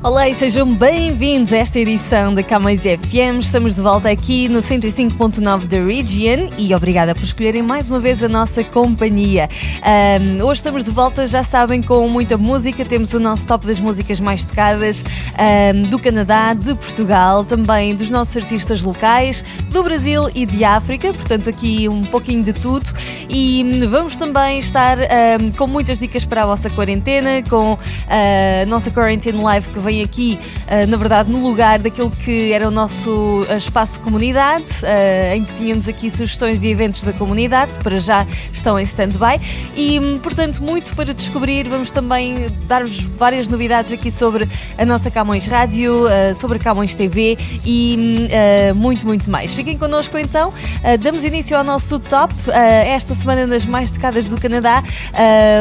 Olá e sejam bem-vindos a esta edição da Camões FM. Estamos de volta aqui no 105.9 da Region e obrigada por escolherem mais uma vez a nossa companhia. Um, hoje estamos de volta, já sabem, com muita música. Temos o nosso top das músicas mais tocadas um, do Canadá, de Portugal, também dos nossos artistas locais, do Brasil e de África. Portanto, aqui um pouquinho de tudo. E vamos também estar um, com muitas dicas para a vossa quarentena, com a nossa Quarantine Live que vem aqui, uh, na verdade, no lugar daquilo que era o nosso uh, espaço comunidade, uh, em que tínhamos aqui sugestões de eventos da comunidade, para já estão em stand-by e, hum, portanto, muito para descobrir. Vamos também dar-vos várias novidades aqui sobre a nossa Camões Rádio, sobre Camões TV e hum, muito, muito mais. Fiquem connosco então, damos início ao nosso top. esta semana, nas mais tocadas do Canadá,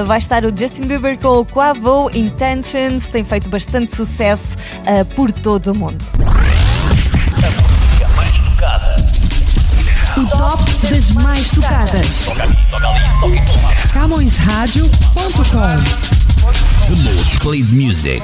vai estar o Justin Bieber com o Quavo Intentions, tem feito bastante sucesso sucesso uh, por todo o mundo. O top das mais tocadas. CamõesRádio.com The most played music.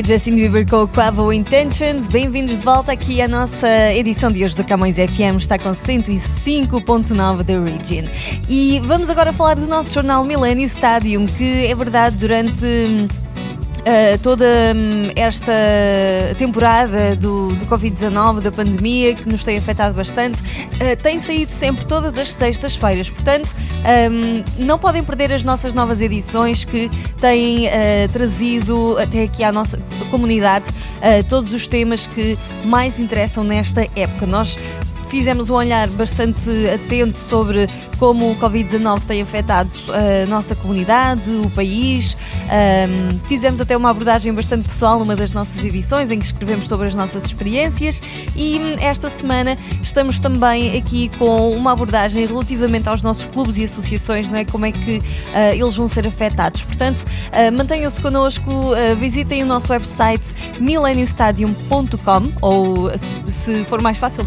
Foi Justin Bieber com Quavo Intentions. Bem-vindos de volta aqui à nossa edição de hoje do Camões FM. Está com 105.9 da Region. E vamos agora falar do nosso jornal Millennium Stadium, que é verdade, durante Uh, toda um, esta temporada do, do Covid-19, da pandemia, que nos tem afetado bastante, uh, tem saído sempre todas as sextas-feiras. Portanto, um, não podem perder as nossas novas edições que têm uh, trazido até aqui à nossa comunidade todos os temas que mais interessam nesta época. Nós fizemos um olhar bastante atento sobre como o Covid-19 tem afetado a nossa comunidade, o país. Um, fizemos até uma abordagem bastante pessoal numa das nossas edições em que escrevemos sobre as nossas experiências e esta semana estamos também aqui com uma abordagem relativamente aos nossos clubes e associações, não é? como é que uh, eles vão ser afetados. Portanto, uh, mantenham-se connosco, uh, visitem o nosso website millenniumstadium.com ou se for mais fácil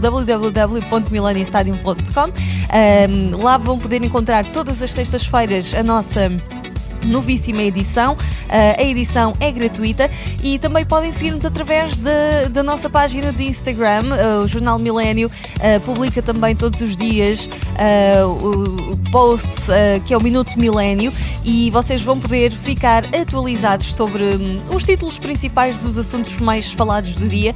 www.millenniumstadium.com. Um, lá vão poder encontrar todas as sextas-feiras a nossa novíssima edição. Uh, a edição é gratuita e também podem seguir-nos através de, da nossa página de Instagram. Uh, o Jornal Milênio uh, publica também todos os dias o, posts que é o Minuto Milênio e vocês vão poder ficar atualizados sobre um, os títulos principais dos assuntos mais falados do dia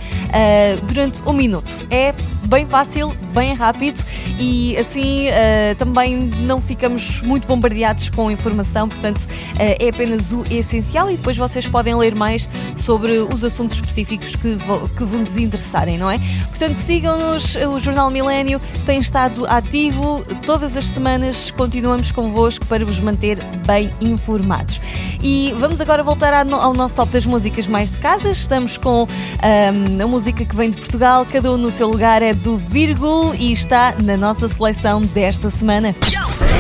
durante um minuto. É bem fácil, bem rápido e assim também não ficamos muito bombardeados com informação, portanto eh, é apenas o essencial e depois vocês podem ler mais sobre os assuntos específicos que, que vos interessarem, não é? Portanto, sigam-nos, o Jornal Milênio tem estado ativo todas as semanas, continuamos convosco para vos manter bem informados. E vamos agora voltar ao nosso top das músicas mais tocadas. Estamos com um, a música que vem de Portugal, cada um no seu lugar é do Vírgul e está na nossa seleção desta semana.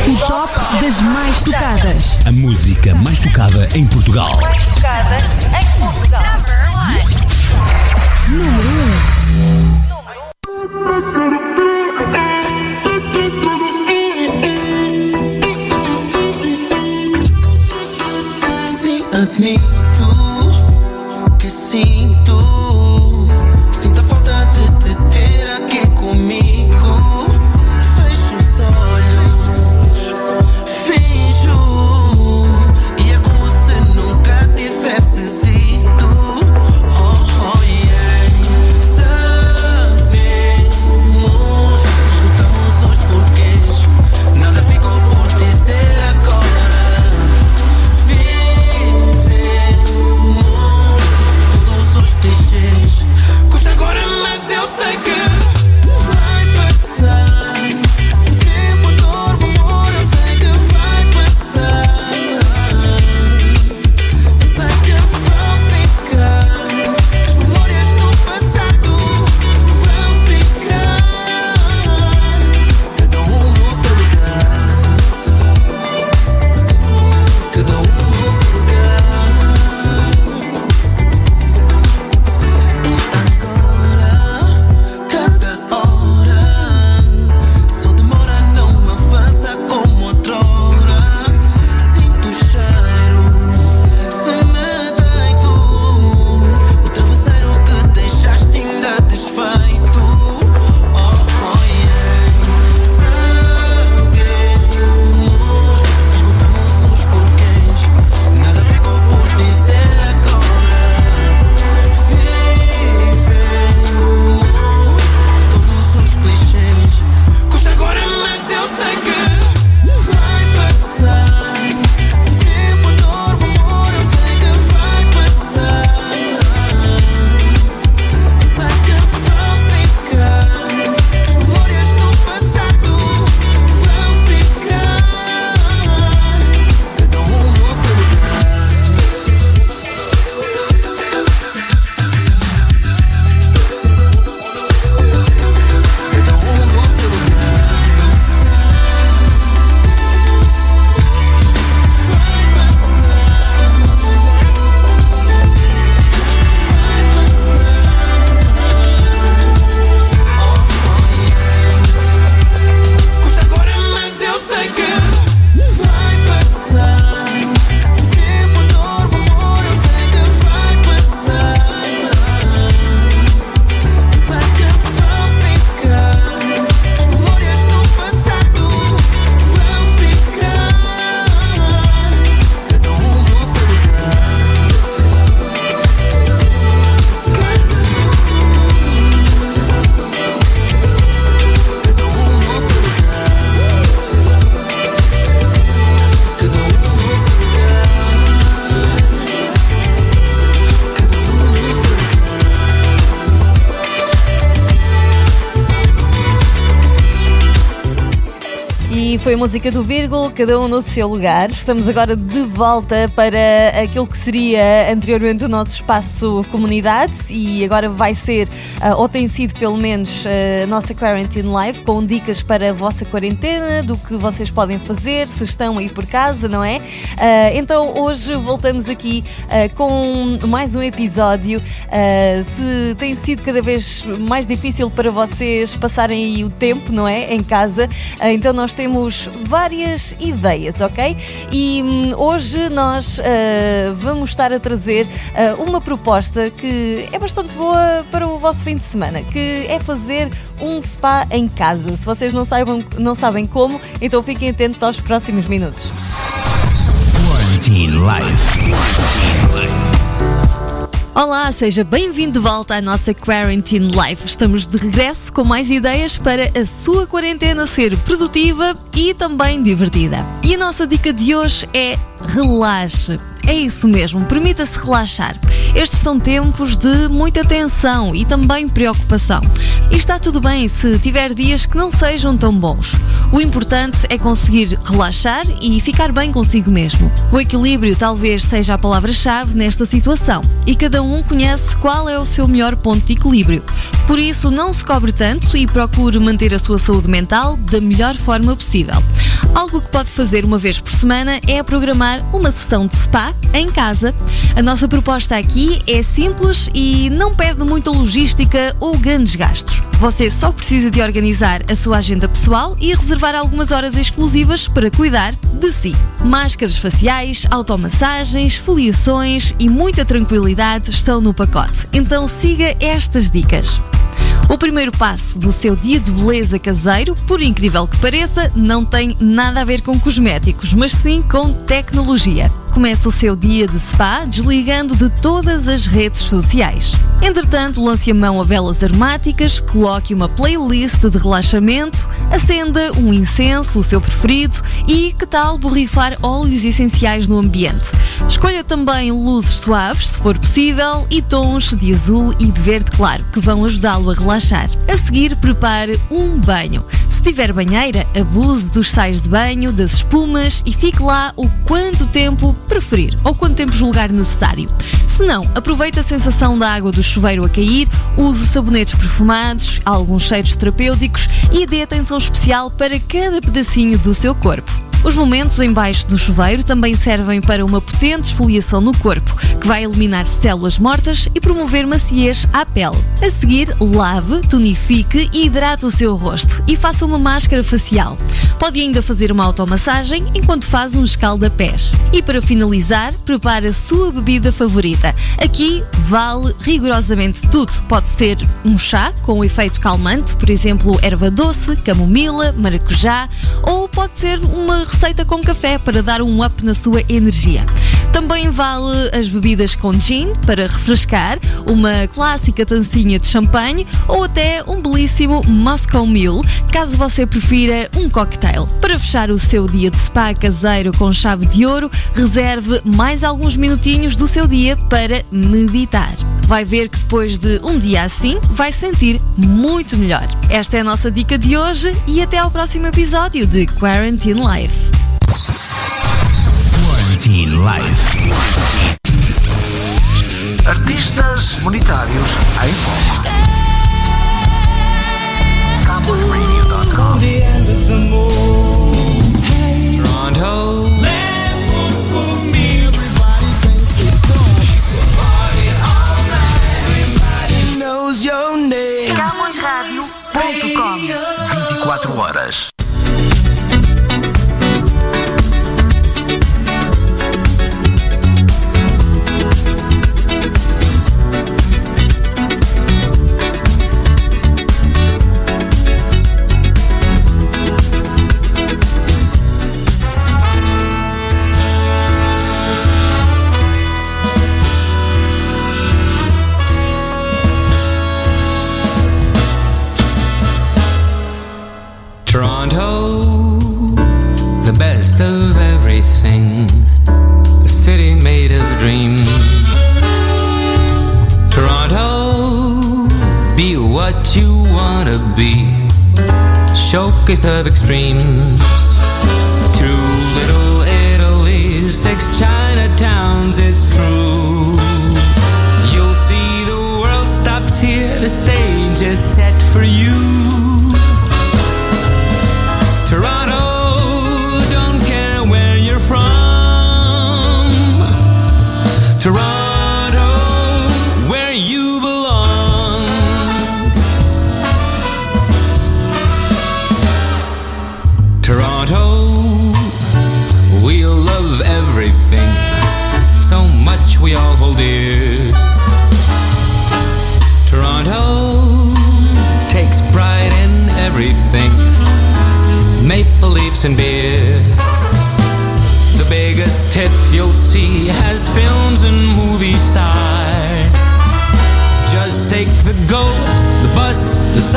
O top das mais tocadas. A música mais tocada em Portugal. Mais tocada em Portugal. Número 1. Sim, admito que sinto. Música do Vírgula, cada um no seu lugar. Estamos agora de volta para aquilo que seria anteriormente o nosso espaço comunidade e agora vai ser, uh, ou tem sido pelo menos, uh, a nossa Quarantine Live com dicas para a vossa quarentena, do que vocês podem fazer, se estão aí por casa, não é? Uh, então hoje voltamos aqui com mais um episódio. se tem sido cada vez mais difícil para vocês passarem o tempo, não é? Em casa, então nós temos várias ideias, ok? E hum, hoje nós uh, vamos estar a trazer uh, uma proposta que é bastante boa para o vosso fim de semana, que é fazer um spa em casa. Se vocês não, saibam, não sabem como, então fiquem atentos aos próximos minutos. Life. Life. Olá, seja bem-vindo de volta à nossa Quarantine Life. Estamos de regresso com mais ideias para a sua quarentena ser produtiva e também divertida. E a nossa dica de hoje é relaxe. É isso mesmo, permita-se relaxar. Estes são tempos de muita tensão e também preocupação. E está tudo bem se tiver dias que não sejam tão bons. O importante é conseguir relaxar e ficar bem consigo mesmo. O equilíbrio talvez seja a palavra-chave nesta situação e cada um conhece qual é o seu melhor ponto de equilíbrio. Por isso, não se cobre tanto e procure manter a sua saúde mental da melhor forma possível. Algo que pode fazer uma vez por semana é programar uma sessão de spa em casa. A nossa proposta aqui é simples e não pede muita logística ou grandes gastos. Você só precisa de organizar a sua agenda pessoal e reservar algumas horas exclusivas para cuidar de si. Máscaras faciais, automassagens, foliações e muita tranquilidade estão no pacote. Então siga estas dicas. O primeiro passo do seu dia de beleza caseiro, por incrível que pareça, não tem nada a ver com cosméticos, mas sim com tecnologia. Começa o seu dia de spa desligando de todas as redes sociais. Entretanto, lance a mão a velas aromáticas, coloque uma playlist de relaxamento, acenda um incenso, o seu preferido, e que tal borrifar óleos essenciais no ambiente? Escolha também luzes suaves, se for possível, e tons de azul e de verde claro, que vão ajudá-lo a relaxar. A seguir, prepare um banho. Tiver banheira, abuse dos sais de banho, das espumas e fique lá o quanto tempo preferir ou quanto tempo julgar necessário. Se não, aproveite a sensação da água do chuveiro a cair, use sabonetes perfumados, alguns cheiros terapêuticos e dê atenção especial para cada pedacinho do seu corpo. Os momentos embaixo do chuveiro também servem para uma potente esfoliação no corpo, que vai eliminar células mortas e promover maciez à pele. A seguir, lave, tonifique e hidrate o seu rosto e faça uma máscara facial. Pode ainda fazer uma automassagem enquanto faz um escalda-pés. E para finalizar, prepare a sua bebida favorita. Aqui vale rigorosamente tudo. Pode ser um chá com um efeito calmante, por exemplo, erva doce, camomila, maracujá, ou pode ser uma receita com café para dar um up na sua energia. Também vale as bebidas com gin para refrescar, uma clássica tancinha de champanhe ou até um belíssimo Moscow Mule, caso você prefira um cocktail. Para fechar o seu dia de spa caseiro com chave de ouro, reserve mais alguns minutinhos do seu dia para meditar. Vai ver que depois de um dia assim, vai sentir muito melhor. Esta é a nossa dica de hoje e até ao próximo episódio de Quarantine Life. Quarantine Life. Artistas monetários em foco. Horas Toronto, where you belong. Toronto, we'll love everything. So much we all hold dear. Toronto takes pride in everything. Maple leafs and beer.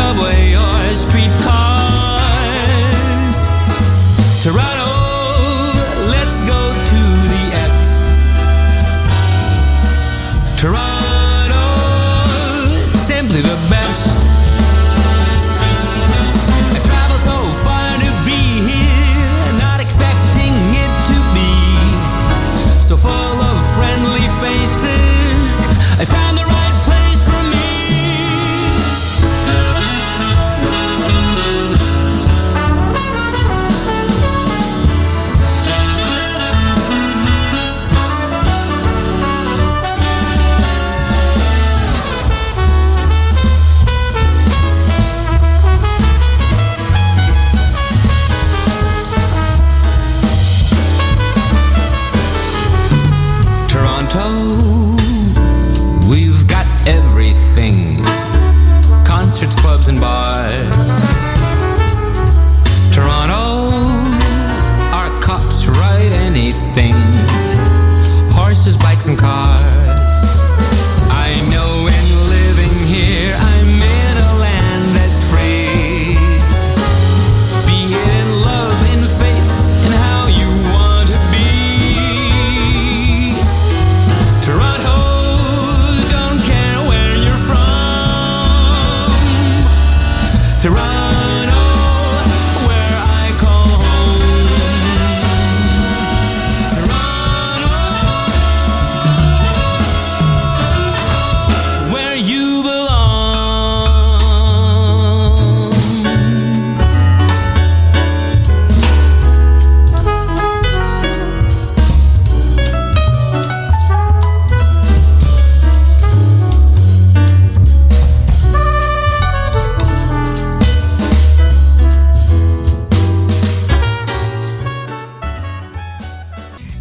Subway, oh.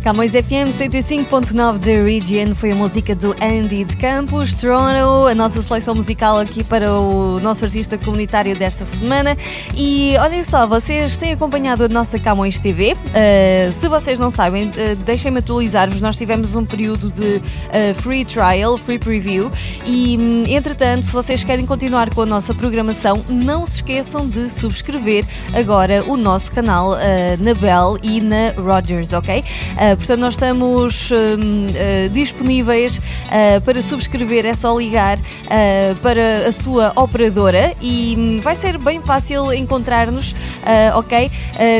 Camões FM 105.9 da Region foi a música do Andy de Campos, Toronto, a nossa seleção musical aqui para o nosso artista comunitário desta semana. E olhem só, vocês têm acompanhado a nossa Camões TV. Uh, se vocês não sabem, uh, deixem-me atualizar-vos. Nós tivemos um período de uh, free trial, free preview. E hum, entretanto, se vocês querem continuar com a nossa programação, não se esqueçam de subscrever agora o nosso canal na Bell e na Rogers, ok? Portanto, nós estamos hum, uh, disponíveis uh, para subscrever, é só ligar uh, para a sua operadora e hum, vai ser bem fácil encontrar-nos, ok?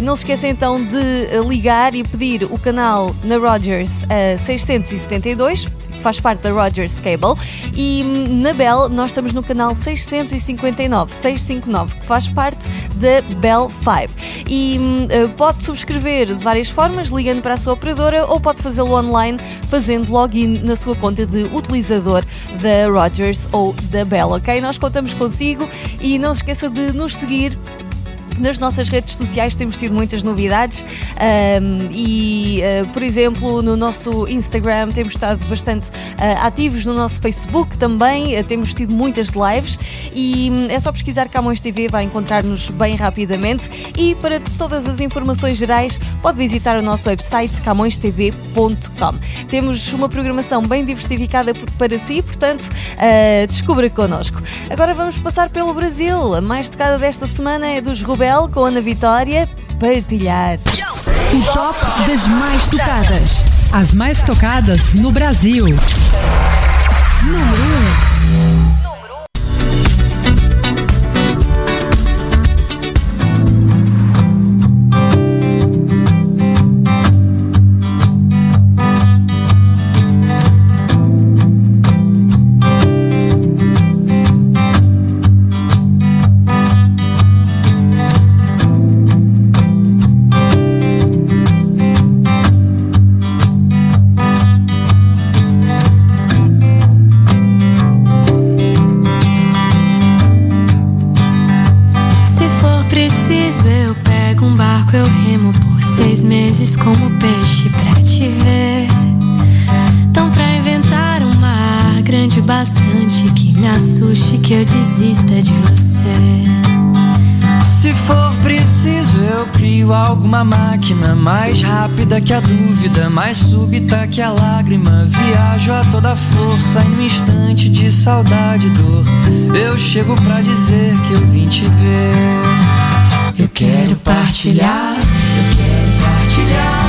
Não se esqueça então de ligar e pedir o canal na Rogers uh, 672 que faz parte da Rogers Cable, e hum, na Bell nós estamos no canal 659, 659, que faz parte da Bell 5. E eh, pode subscrever de várias formas, ligando para a sua operadora, ou pode fazê-lo online, fazendo login na sua conta de utilizador da Rogers ou da Bell, ok? Nós contamos consigo e não se esqueça de nos seguir nas nossas redes sociais temos tido muitas novidades um, e, uh, por exemplo, no nosso Instagram temos estado bastante uh, ativos, no nosso Facebook também uh, temos tido muitas lives e um, é só pesquisar Camões TV, vai encontrar-nos bem rapidamente e para todas as informações gerais pode visitar o nosso website camõestv.com. Temos uma programação bem diversificada para si, portanto, descubra connosco. Agora vamos passar pelo Brasil. A mais tocada desta semana é dos Rubel com Ana Vitória. Partilhar. O top das mais tocadas. As mais tocadas no Brasil. Número 1. Dúvida, mais súbita que a lágrima. Viajo a toda força em um instante de saudade e dor. Eu chego pra dizer que eu vim te ver. Eu quero partilhar, eu quero partilhar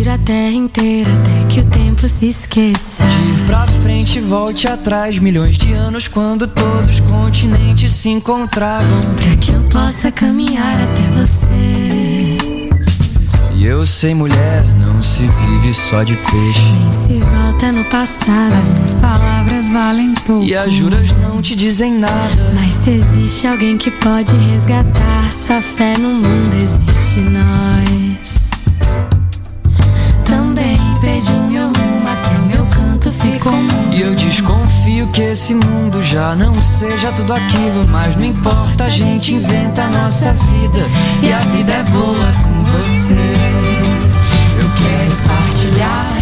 eu giro a terra inteira até que o tempo se esqueça. Ir pra frente e volte atrás, milhões de anos quando todos os continentes se encontravam. Pra que eu possa caminhar até você. E eu sei, mulher, não se vive só de peixe. Nem se volta no passado. As minhas palavras valem pouco. E as juras não te dizem nada. Mas se existe alguém que pode resgatar sua fé no mundo, existe nós. E eu desconfio que esse mundo já não seja tudo aquilo. Mas não importa, a gente inventa a nossa vida. E a vida é boa com você. Eu quero partilhar,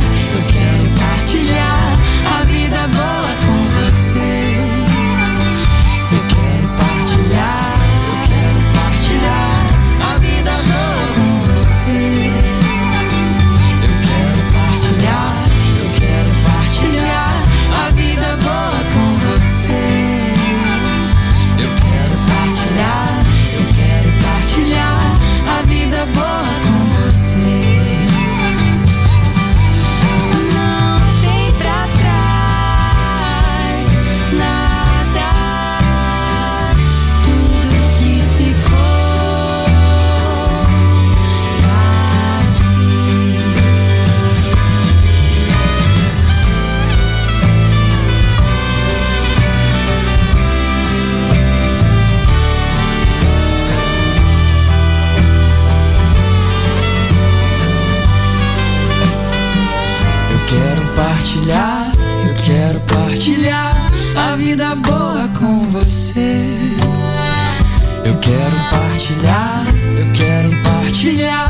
quero partilhar a vida boa com você. Eu quero partilhar, eu quero partilhar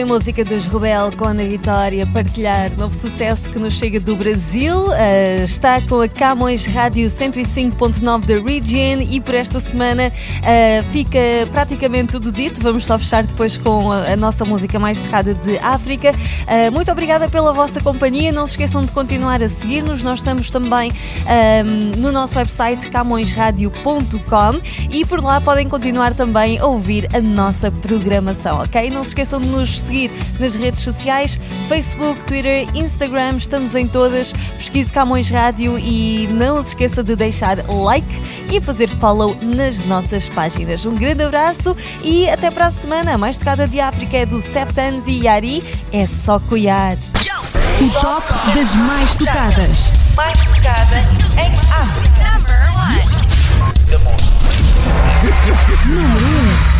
foi a música dos Rebel com Ana Vitória partilhar novo sucesso que nos chega do Brasil. Uh, está com a Camões Rádio 105.9 da Region e por esta semana uh, fica praticamente tudo dito. Vamos só fechar depois com a, a nossa música mais tocada de África. Uh, muito obrigada pela vossa companhia. Não se esqueçam de continuar a seguir-nos. Nós estamos também no nosso website camõesradio.com e por lá podem continuar também a ouvir a nossa programação, ok? Não se esqueçam de nos seguir nas redes sociais, Facebook, Twitter, Instagram, estamos em todas. Pesquise Camões Rádio e não se esqueça de deixar like e fazer follow nas nossas páginas. Um grande abraço e até para a semana. A mais tocada de África é do Seftans e Yari. É só cuidar. O top das mais tocadas. Mais tocada em África. Número 1.